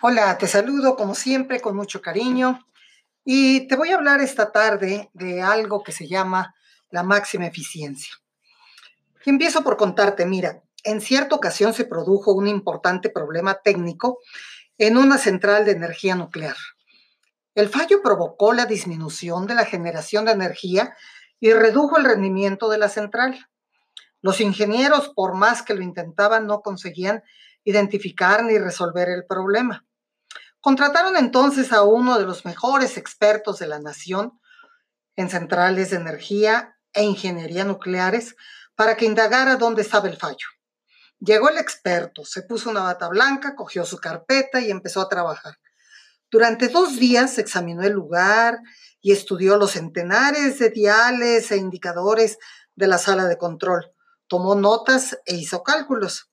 Hola, te saludo como siempre con mucho cariño y te voy a hablar esta tarde de algo que se llama la máxima eficiencia. Empiezo por contarte, mira, en cierta ocasión se produjo un importante problema técnico en una central de energía nuclear. El fallo provocó la disminución de la generación de energía y redujo el rendimiento de la central. Los ingenieros, por más que lo intentaban, no conseguían identificar ni resolver el problema. Contrataron entonces a uno de los mejores expertos de la nación en centrales de energía e ingeniería nucleares para que indagara dónde estaba el fallo. Llegó el experto, se puso una bata blanca, cogió su carpeta y empezó a trabajar. Durante dos días examinó el lugar y estudió los centenares de diales e indicadores de la sala de control. Tomó notas e hizo cálculos.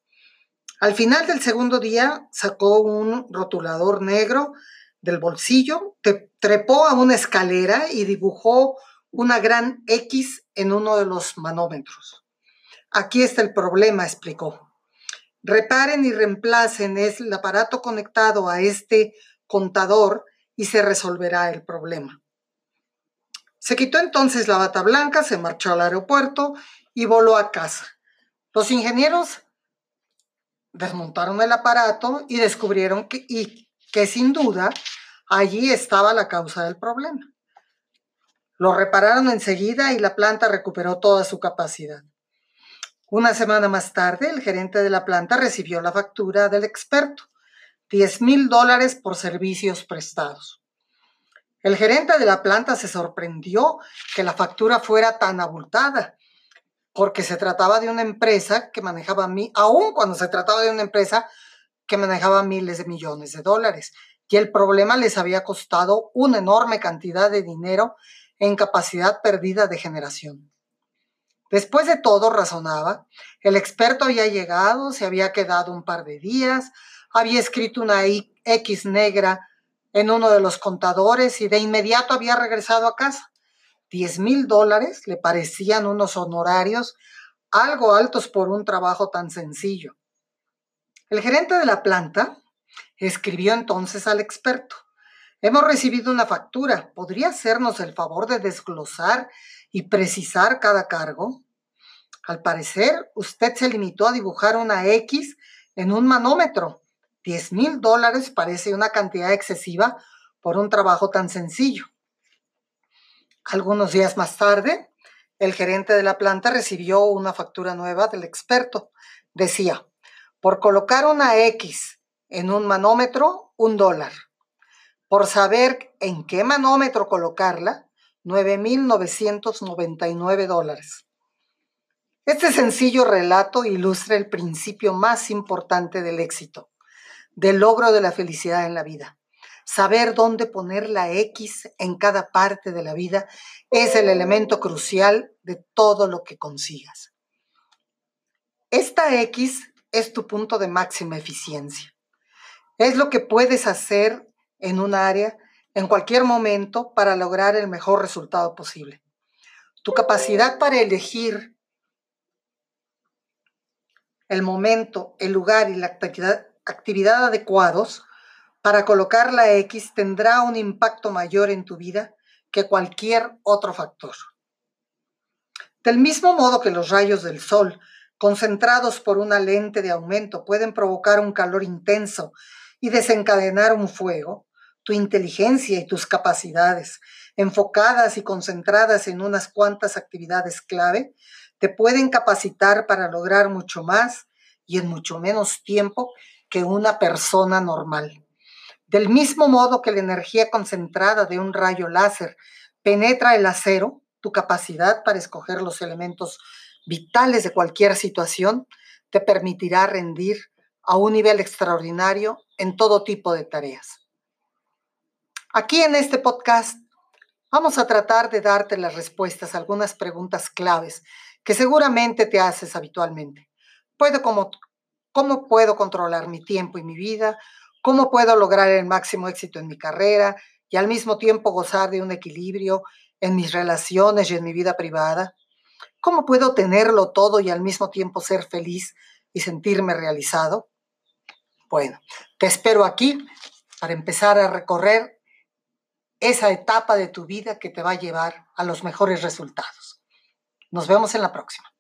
Al final del segundo día sacó un rotulador negro del bolsillo, trepó a una escalera y dibujó una gran X en uno de los manómetros. Aquí está el problema, explicó. Reparen y reemplacen el aparato conectado a este contador y se resolverá el problema. Se quitó entonces la bata blanca, se marchó al aeropuerto y voló a casa. Los ingenieros desmontaron el aparato y descubrieron que, y, que sin duda allí estaba la causa del problema. Lo repararon enseguida y la planta recuperó toda su capacidad. Una semana más tarde, el gerente de la planta recibió la factura del experto, 10 mil dólares por servicios prestados. El gerente de la planta se sorprendió que la factura fuera tan abultada porque se trataba de una empresa que manejaba, aún cuando se trataba de una empresa que manejaba miles de millones de dólares. Y el problema les había costado una enorme cantidad de dinero en capacidad perdida de generación. Después de todo, razonaba, el experto había llegado, se había quedado un par de días, había escrito una X negra en uno de los contadores y de inmediato había regresado a casa. 10 mil dólares le parecían unos honorarios algo altos por un trabajo tan sencillo. El gerente de la planta escribió entonces al experto. Hemos recibido una factura. ¿Podría hacernos el favor de desglosar y precisar cada cargo? Al parecer, usted se limitó a dibujar una X en un manómetro. 10 mil dólares parece una cantidad excesiva por un trabajo tan sencillo. Algunos días más tarde, el gerente de la planta recibió una factura nueva del experto. Decía, por colocar una X en un manómetro, un dólar. Por saber en qué manómetro colocarla, 9.999 dólares. Este sencillo relato ilustra el principio más importante del éxito, del logro de la felicidad en la vida. Saber dónde poner la X en cada parte de la vida es el elemento crucial de todo lo que consigas. Esta X es tu punto de máxima eficiencia. Es lo que puedes hacer en un área en cualquier momento para lograr el mejor resultado posible. Tu capacidad para elegir el momento, el lugar y la actividad, actividad adecuados para colocar la X tendrá un impacto mayor en tu vida que cualquier otro factor. Del mismo modo que los rayos del sol, concentrados por una lente de aumento, pueden provocar un calor intenso y desencadenar un fuego, tu inteligencia y tus capacidades, enfocadas y concentradas en unas cuantas actividades clave, te pueden capacitar para lograr mucho más y en mucho menos tiempo que una persona normal. Del mismo modo que la energía concentrada de un rayo láser penetra el acero, tu capacidad para escoger los elementos vitales de cualquier situación te permitirá rendir a un nivel extraordinario en todo tipo de tareas. Aquí en este podcast vamos a tratar de darte las respuestas a algunas preguntas claves que seguramente te haces habitualmente. ¿Puedo ¿Cómo puedo controlar mi tiempo y mi vida? Cómo puedo lograr el máximo éxito en mi carrera y al mismo tiempo gozar de un equilibrio en mis relaciones y en mi vida privada. ¿Cómo puedo tenerlo todo y al mismo tiempo ser feliz y sentirme realizado? Bueno, te espero aquí para empezar a recorrer esa etapa de tu vida que te va a llevar a los mejores resultados. Nos vemos en la próxima.